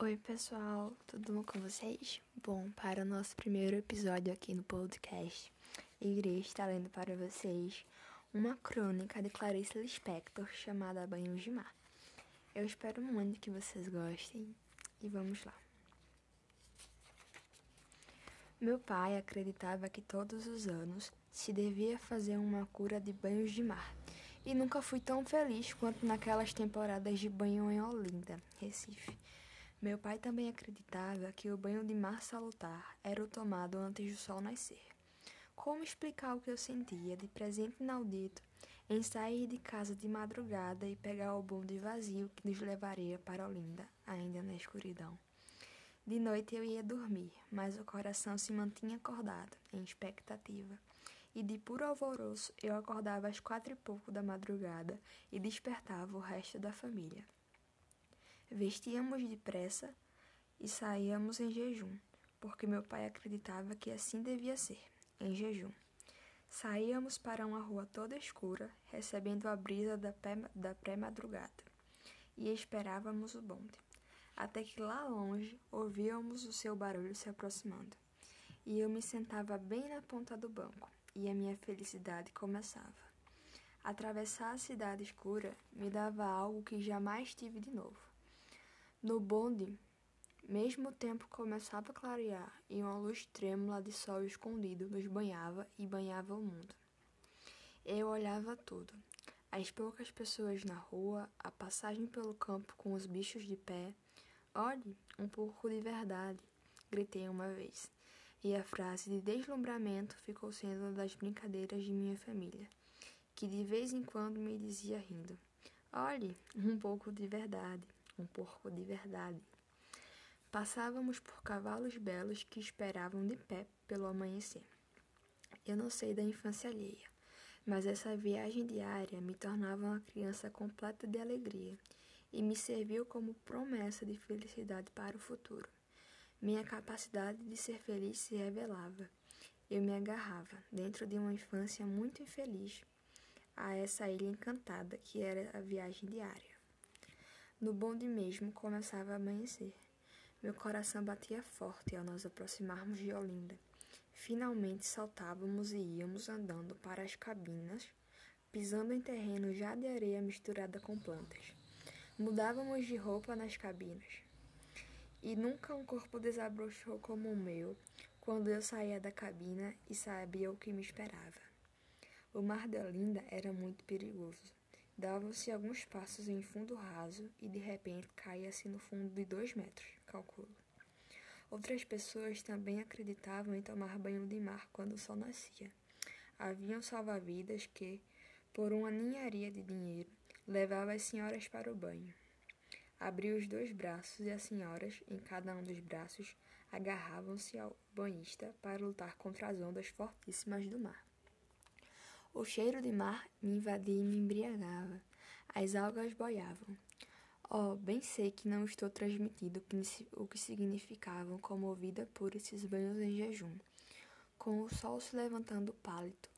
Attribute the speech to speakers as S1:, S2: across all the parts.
S1: Oi, pessoal, tudo bom com vocês? Bom, para o nosso primeiro episódio aqui no podcast, irei estar lendo para vocês uma crônica de Clarice Lispector chamada Banhos de Mar. Eu espero muito que vocês gostem e vamos lá. Meu pai acreditava que todos os anos se devia fazer uma cura de banhos de mar e nunca fui tão feliz quanto naquelas temporadas de banho em Olinda, Recife meu pai também acreditava que o banho de mar salutar era o tomado antes do sol nascer. Como explicar o que eu sentia de presente inaudito em sair de casa de madrugada e pegar o bonde vazio que nos levaria para Olinda, ainda na escuridão? De noite eu ia dormir, mas o coração se mantinha acordado, em expectativa. E de puro alvoroço eu acordava às quatro e pouco da madrugada e despertava o resto da família. Vestíamos depressa e saíamos em jejum, porque meu pai acreditava que assim devia ser, em jejum. Saíamos para uma rua toda escura, recebendo a brisa da pré-madrugada, e esperávamos o bonde, até que lá longe ouvíamos o seu barulho se aproximando. E eu me sentava bem na ponta do banco, e a minha felicidade começava. Atravessar a cidade escura me dava algo que jamais tive de novo no bonde, mesmo o tempo começava a clarear e uma luz trêmula de sol escondido nos banhava e banhava o mundo. Eu olhava tudo. As poucas pessoas na rua, a passagem pelo campo com os bichos de pé. Olhe, um porco de verdade, gritei uma vez. E a frase de deslumbramento ficou sendo uma das brincadeiras de minha família, que de vez em quando me dizia rindo: Olhe, um pouco de verdade um porco de verdade. Passávamos por cavalos belos que esperavam de pé pelo amanhecer. Eu não sei da infância alheia, mas essa viagem diária me tornava uma criança completa de alegria e me serviu como promessa de felicidade para o futuro. Minha capacidade de ser feliz se revelava. Eu me agarrava, dentro de uma infância muito infeliz, a essa ilha encantada que era a viagem diária. No bonde mesmo começava a amanhecer. Meu coração batia forte ao nos aproximarmos de Olinda. Finalmente saltávamos e íamos andando para as cabinas, pisando em terreno já de areia misturada com plantas. Mudávamos de roupa nas cabinas. E nunca um corpo desabrochou como o meu quando eu saía da cabina e sabia o que me esperava. O mar de Olinda era muito perigoso. Davam-se alguns passos em fundo raso e de repente caía-se no fundo de dois metros, calculo. Outras pessoas também acreditavam em tomar banho de mar quando o sol nascia. Haviam salva-vidas que, por uma ninharia de dinheiro, levavam as senhoras para o banho. Abria os dois braços e as senhoras, em cada um dos braços, agarravam-se ao banhista para lutar contra as ondas fortíssimas do mar. O cheiro de mar me invadia e me embriagava. As algas boiavam. Oh, bem sei que não estou transmitindo o que significavam comovida por esses banhos em jejum, com o sol se levantando pálido,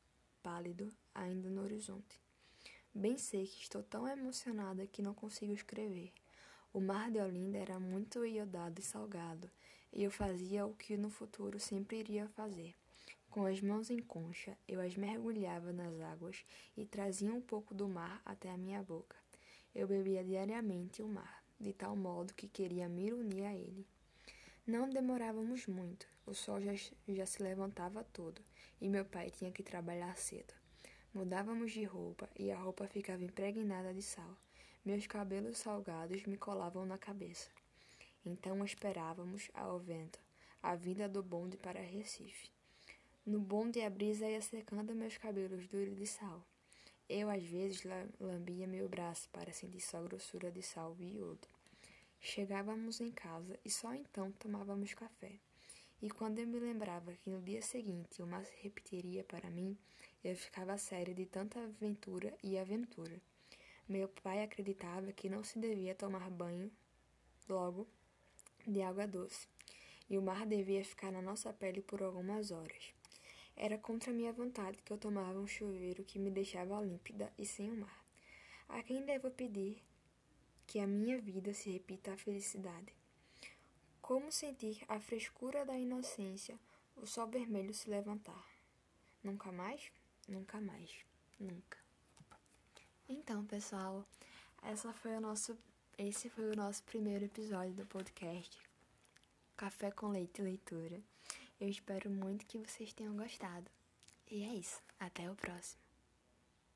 S1: pálido ainda no horizonte. Bem sei que estou tão emocionada que não consigo escrever. O mar de Olinda era muito iodado e salgado, e eu fazia o que no futuro sempre iria fazer. Com as mãos em concha, eu as mergulhava nas águas e trazia um pouco do mar até a minha boca. Eu bebia diariamente o mar, de tal modo que queria me unir a ele. Não demorávamos muito, o sol já, já se levantava todo e meu pai tinha que trabalhar cedo. Mudávamos de roupa e a roupa ficava impregnada de sal. Meus cabelos salgados me colavam na cabeça. Então esperávamos, ao vento, a vinda do bonde para Recife. No bonde a brisa ia secando meus cabelos duros de sal. Eu às vezes lambia meu braço para sentir só a grossura de sal e iodo. Chegávamos em casa e só então tomávamos café. E quando eu me lembrava que no dia seguinte o mar se repetiria para mim, eu ficava séria de tanta aventura e aventura. Meu pai acreditava que não se devia tomar banho logo de água doce, e o mar devia ficar na nossa pele por algumas horas. Era contra minha vontade que eu tomava um chuveiro que me deixava límpida e sem o mar. A quem devo pedir que a minha vida se repita a felicidade? Como sentir a frescura da inocência, o sol vermelho se levantar. Nunca mais? Nunca mais. Nunca. Então, pessoal, essa foi o nosso, esse foi o nosso primeiro episódio do podcast Café com Leite e Leitura. Eu espero muito que vocês tenham gostado. E é isso. Até o próximo.